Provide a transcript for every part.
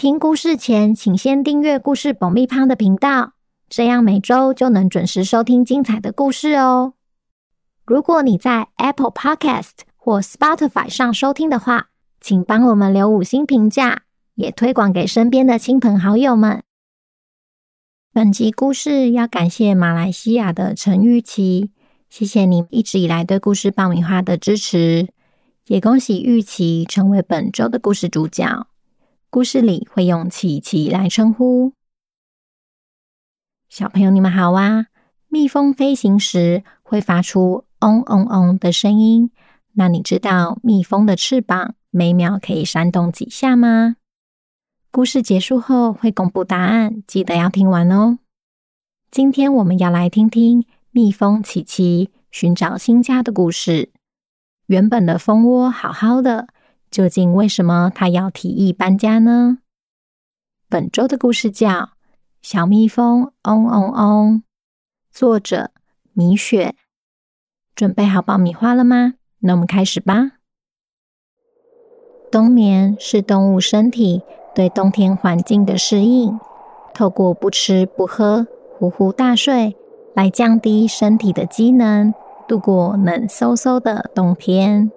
听故事前，请先订阅故事爆米花的频道，这样每周就能准时收听精彩的故事哦。如果你在 Apple Podcast 或 Spotify 上收听的话，请帮我们留五星评价，也推广给身边的亲朋好友们。本集故事要感谢马来西亚的陈玉琪，谢谢你一直以来对故事爆米花的支持，也恭喜玉琪成为本周的故事主角。故事里会用琪琪来称呼。小朋友，你们好啊！蜜蜂飞行时会发出嗡嗡嗡的声音，那你知道蜜蜂的翅膀每秒可以扇动几下吗？故事结束后会公布答案，记得要听完哦。今天我们要来听听蜜蜂琪琪寻找新家的故事。原本的蜂窝好好的。究竟为什么他要提议搬家呢？本周的故事叫《小蜜蜂嗡嗡嗡》，作者米雪。准备好爆米花了吗？那我们开始吧。冬眠是动物身体对冬天环境的适应，透过不吃不喝、呼呼大睡来降低身体的机能，度过冷飕飕的冬天。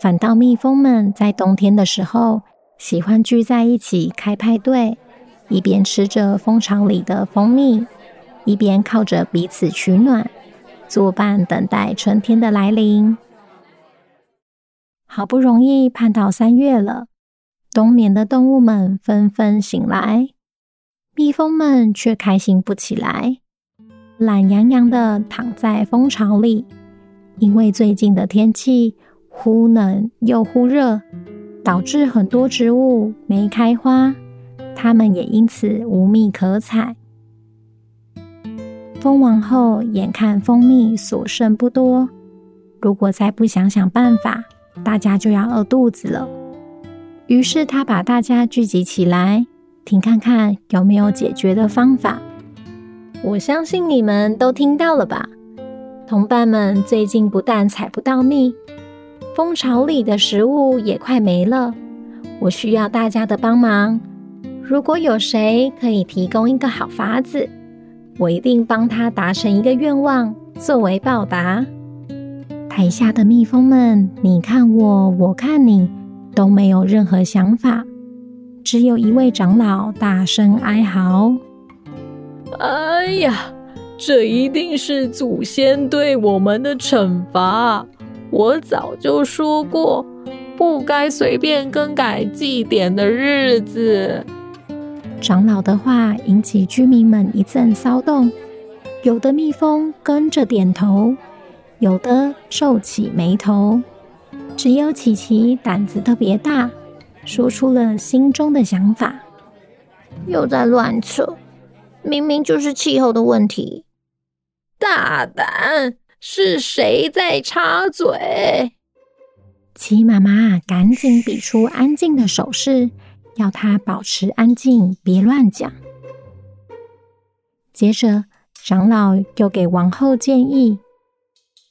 反倒蜜蜂们在冬天的时候，喜欢聚在一起开派对，一边吃着蜂巢里的蜂蜜，一边靠着彼此取暖，作伴等待春天的来临。好不容易盼到三月了，冬眠的动物们纷纷醒来，蜜蜂们却开心不起来，懒洋洋的躺在蜂巢里，因为最近的天气。忽冷又忽热，导致很多植物没开花，它们也因此无蜜可采。蜂王后眼看蜂蜜所剩不多，如果再不想想办法，大家就要饿肚子了。于是他把大家聚集起来，听看看有没有解决的方法。我相信你们都听到了吧？同伴们最近不但采不到蜜。蜂巢里的食物也快没了，我需要大家的帮忙。如果有谁可以提供一个好法子，我一定帮他达成一个愿望作为报答。台下的蜜蜂们，你看我，我看你，都没有任何想法。只有一位长老大声哀嚎：“哎呀，这一定是祖先对我们的惩罚。”我早就说过，不该随便更改祭典的日子。长老的话引起居民们一阵骚动，有的蜜蜂跟着点头，有的皱起眉头。只有琪琪胆子特别大，说出了心中的想法。又在乱扯，明明就是气候的问题。大胆！是谁在插嘴？琪妈妈赶紧比出安静的手势，要他保持安静，别乱讲。接着，长老又给王后建议：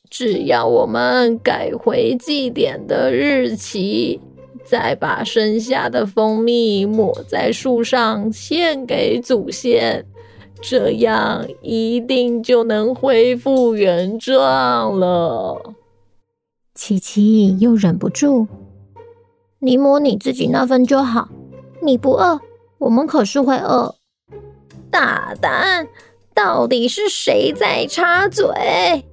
只要我们改回祭典的日期，再把剩下的蜂蜜抹在树上，献给祖先。这样一定就能恢复原状了。琪琪又忍不住：“你摸你自己那份就好，你不饿，我们可是会饿。”大胆！到底是谁在插嘴？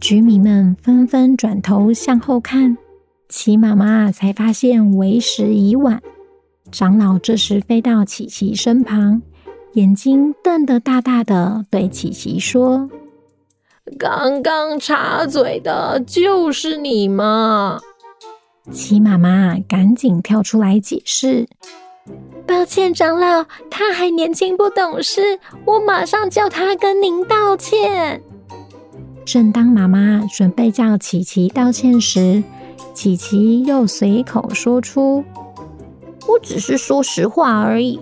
居民们纷纷转头向后看，琪妈妈才发现为时已晚。长老这时飞到琪琪身旁。眼睛瞪得大大的，对琪琪说：“刚刚插嘴的就是你嘛？”琪妈妈赶紧跳出来解释：“抱歉，长老，他还年轻不懂事，我马上叫他跟您道歉。正当妈妈准备叫琪琪道歉时，琪琪又随口说出：“我只是说实话而已。”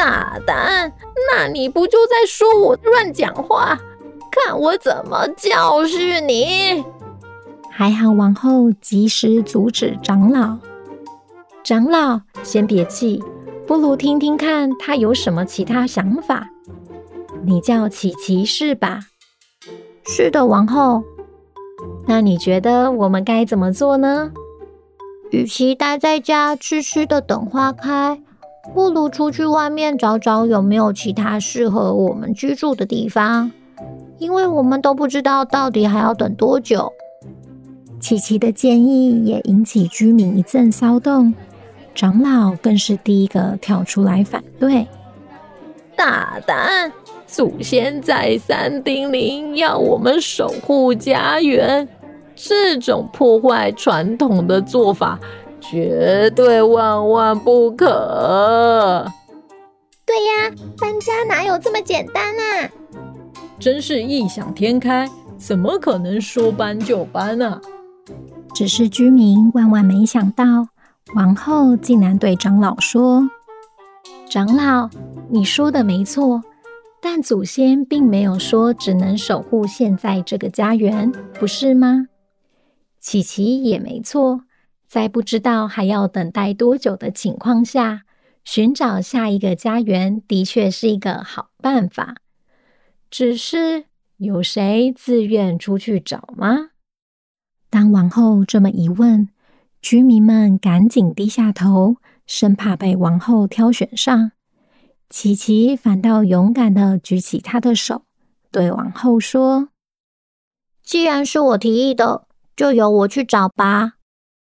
大胆！那你不就在说我乱讲话？看我怎么教训你！还好王后及时阻止长老。长老，先别气，不如听听看他有什么其他想法。你叫琪琪是吧？是的，王后。那你觉得我们该怎么做呢？与其待在家痴痴的等花开，不如出去外面找找有没有其他适合我们居住的地方。因为我们都不知道到底还要等多久。琪琪的建议也引起居民一阵骚动。长老更是第一个跳出来反对。大胆！祖先再三叮咛要我们守护家园，这种破坏传统的做法绝对万万不可。对呀，搬家哪有这么简单啊？真是异想天开，怎么可能说搬就搬呢、啊？只是居民万万没想到。王后竟然对长老说：“长老，你说的没错，但祖先并没有说只能守护现在这个家园，不是吗？琪琪也没错，在不知道还要等待多久的情况下，寻找下一个家园的确是一个好办法。只是有谁自愿出去找吗？”当王后这么一问。居民们赶紧低下头，生怕被王后挑选上。琪琪反倒勇敢的举起她的手，对王后说：“既然是我提议的，就由我去找吧。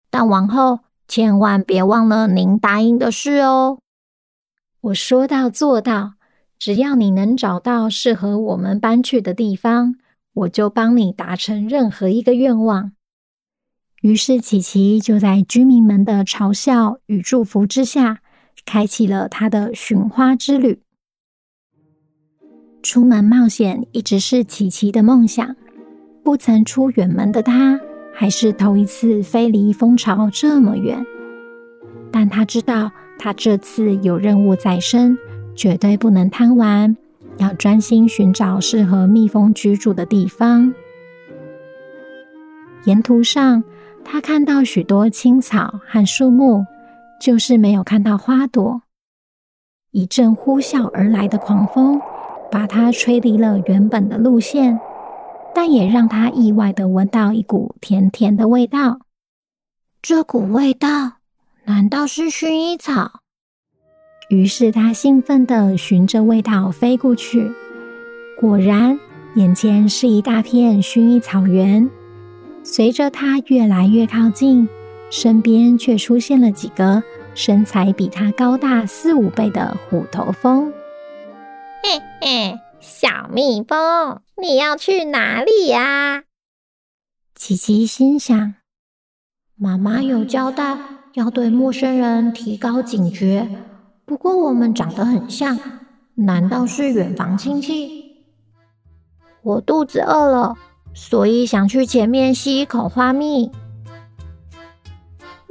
但王后千万别忘了您答应的事哦。我说到做到，只要你能找到适合我们搬去的地方，我就帮你达成任何一个愿望。”于是，琪琪就在居民们的嘲笑与祝福之下，开启了他的寻花之旅。出门冒险一直是琪琪的梦想，不曾出远门的他，还是头一次飞离蜂巢这么远。但他知道，他这次有任务在身，绝对不能贪玩，要专心寻找适合蜜蜂居住的地方。沿途上，他看到许多青草和树木，就是没有看到花朵。一阵呼啸而来的狂风，把他吹离了原本的路线，但也让他意外的闻到一股甜甜的味道。这股味道，难道是薰衣草？于是他兴奋的循着味道飞过去，果然，眼前是一大片薰衣草原。随着他越来越靠近，身边却出现了几个身材比他高大四五倍的虎头蜂。嘿嘿，小蜜蜂，你要去哪里呀？琪琪心想：妈妈有交代要对陌生人提高警觉，不过我们长得很像，难道是远房亲戚？我肚子饿了。所以想去前面吸一口花蜜。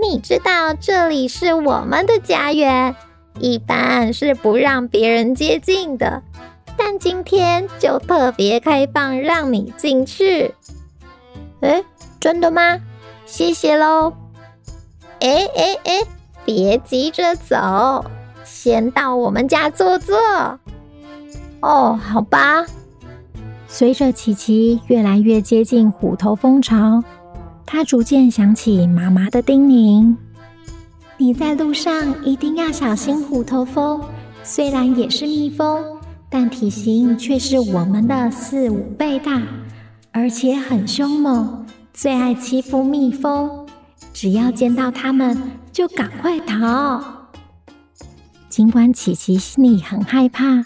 你知道这里是我们的家园，一般是不让别人接近的，但今天就特别开放让你进去。诶，真的吗？谢谢喽。诶诶诶，别急着走，先到我们家坐坐。哦，好吧。随着琪琪越来越接近虎头蜂巢，他逐渐想起妈妈的叮咛：“你在路上一定要小心虎头蜂，虽然也是蜜蜂，但体型却是我们的四五倍大，而且很凶猛，最爱欺负蜜蜂。只要见到它们，就赶快逃。”尽管琪琪心里很害怕。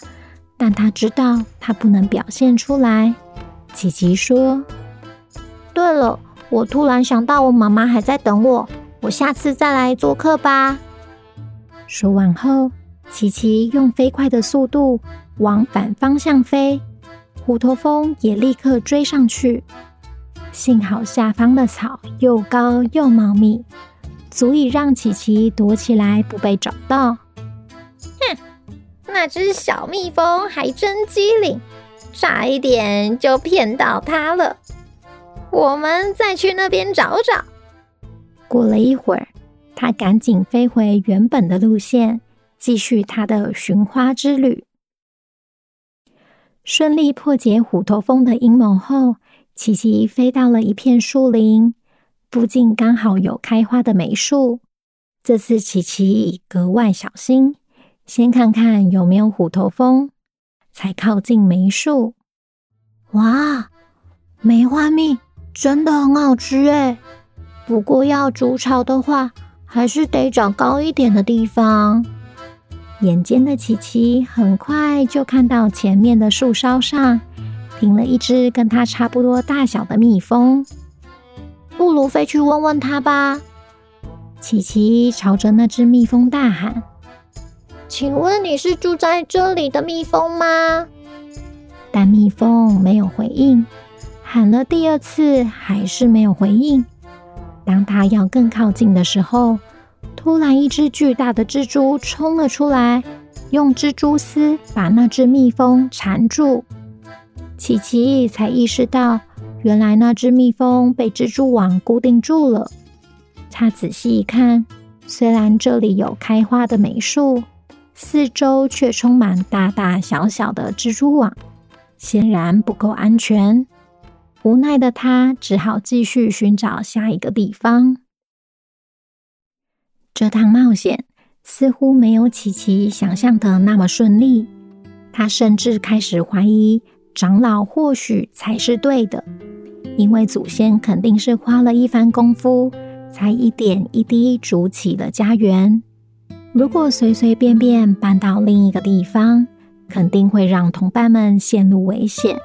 但他知道他不能表现出来。琪琪说：“对了，我突然想到，我妈妈还在等我，我下次再来做客吧。”说完后，琪琪用飞快的速度往反方向飞，虎头蜂也立刻追上去。幸好下方的草又高又茂密，足以让琪琪躲起来不被找到。哼，那只小蜜蜂还真机灵，差一点就骗到它了。我们再去那边找找。过了一会儿，它赶紧飞回原本的路线，继续它的寻花之旅。顺利破解虎头蜂的阴谋后。琪琪飞到了一片树林，附近刚好有开花的梅树。这次琪琪格外小心，先看看有没有虎头蜂，才靠近梅树。哇，梅花蜜真的很好吃诶！不过要筑巢的话，还是得找高一点的地方。眼尖的琪琪很快就看到前面的树梢上。停了一只跟它差不多大小的蜜蜂，不如飞去问问它吧。琪琪朝着那只蜜蜂大喊：“请问你是住在这里的蜜蜂吗？”但蜜蜂没有回应，喊了第二次还是没有回应。当它要更靠近的时候，突然一只巨大的蜘蛛冲了出来，用蜘蛛丝把那只蜜蜂缠住。琪琪才意识到，原来那只蜜蜂被蜘蛛网固定住了。他仔细一看，虽然这里有开花的梅树，四周却充满大大小小的蜘蛛网，显然不够安全。无奈的他只好继续寻找下一个地方。这趟冒险似乎没有琪琪想象的那么顺利，他甚至开始怀疑。长老或许才是对的，因为祖先肯定是花了一番功夫，才一点一滴筑起了家园。如果随随便便搬到另一个地方，肯定会让同伴们陷入危险。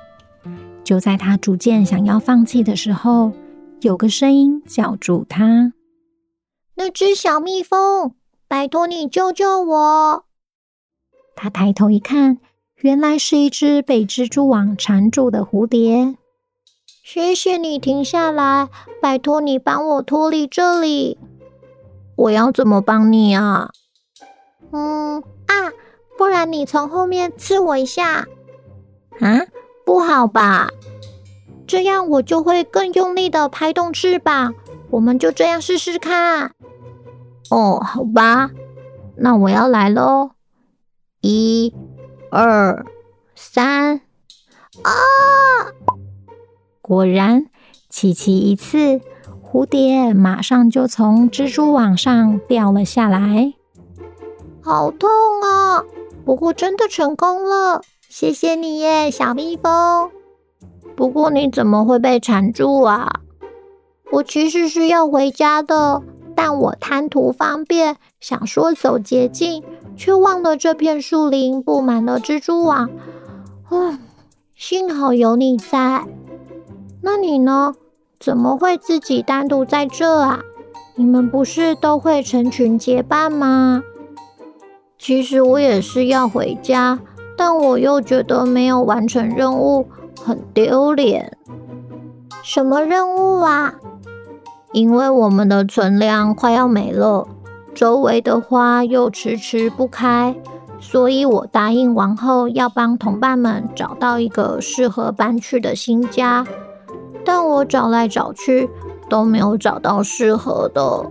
就在他逐渐想要放弃的时候，有个声音叫住他：“那只小蜜蜂，拜托你救救我！”他抬头一看。原来是一只被蜘蛛网缠住的蝴蝶。谢谢你停下来，拜托你帮我脱离这里。我要怎么帮你啊？嗯啊，不然你从后面刺我一下。啊，不好吧？这样我就会更用力的拍动翅膀。我们就这样试试看。哦，好吧，那我要来喽。一。二三啊！果然，琪琪一刺，蝴蝶马上就从蜘蛛网上掉了下来。好痛啊！不过真的成功了，谢谢你耶，小蜜蜂。不过你怎么会被缠住啊？我其实是要回家的，但我贪图方便，想说走捷径。却忘了这片树林布满了蜘蛛网，嗯，幸好有你在。那你呢？怎么会自己单独在这啊？你们不是都会成群结伴吗？其实我也是要回家，但我又觉得没有完成任务很丢脸。什么任务啊？因为我们的存粮快要没了。周围的花又迟迟不开，所以我答应王后要帮同伴们找到一个适合搬去的新家。但我找来找去都没有找到适合的。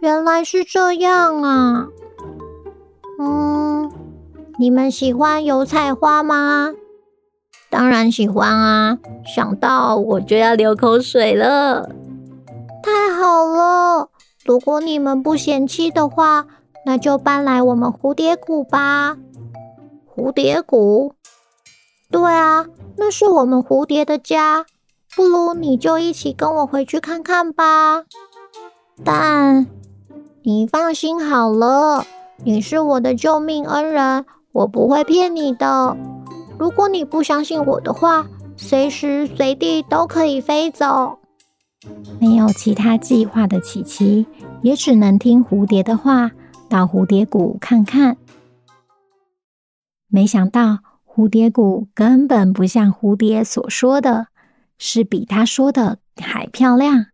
原来是这样啊！嗯，你们喜欢油菜花吗？当然喜欢啊！想到我就要流口水了。太好了！如果你们不嫌弃的话，那就搬来我们蝴蝶谷吧。蝴蝶谷？对啊，那是我们蝴蝶的家。不如你就一起跟我回去看看吧。但你放心好了，你是我的救命恩人，我不会骗你的。如果你不相信我的话，随时随地都可以飞走。没有其他计划的琪琪，也只能听蝴蝶的话，到蝴蝶谷看看。没想到蝴蝶谷根本不像蝴蝶所说的，是比他说的还漂亮。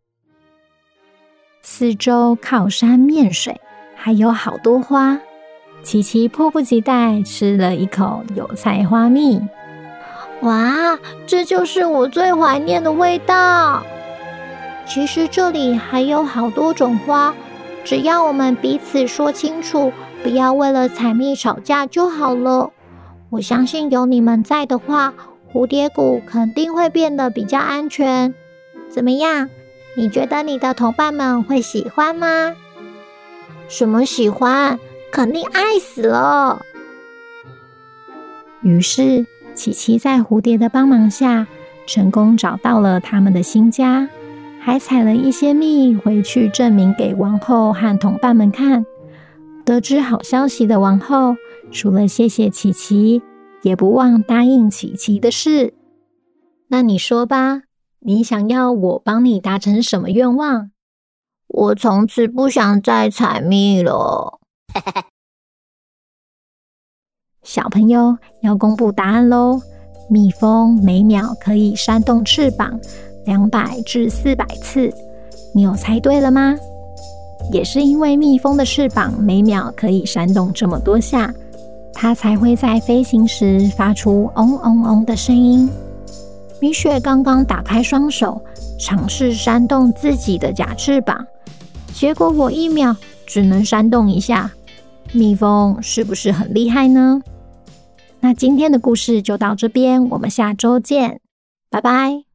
四周靠山面水，还有好多花。琪琪迫不及待吃了一口油菜花蜜。哇，这就是我最怀念的味道。其实这里还有好多种花，只要我们彼此说清楚，不要为了采蜜吵架就好了。我相信有你们在的话，蝴蝶谷肯定会变得比较安全。怎么样？你觉得你的同伴们会喜欢吗？什么喜欢？肯定爱死了。于是，琪琪在蝴蝶的帮忙下，成功找到了他们的新家。还采了一些蜜回去，证明给王后和同伴们看。得知好消息的王后，除了谢谢琪琪，也不忘答应琪琪的事。那你说吧，你想要我帮你达成什么愿望？我从此不想再采蜜了。小朋友要公布答案喽！蜜蜂每秒可以扇动翅膀。两百至四百次，你有猜对了吗？也是因为蜜蜂的翅膀每秒可以扇动这么多下，它才会在飞行时发出嗡嗡嗡的声音。米雪刚刚打开双手，尝试扇动自己的假翅膀，结果我一秒只能扇动一下。蜜蜂是不是很厉害呢？那今天的故事就到这边，我们下周见，拜拜。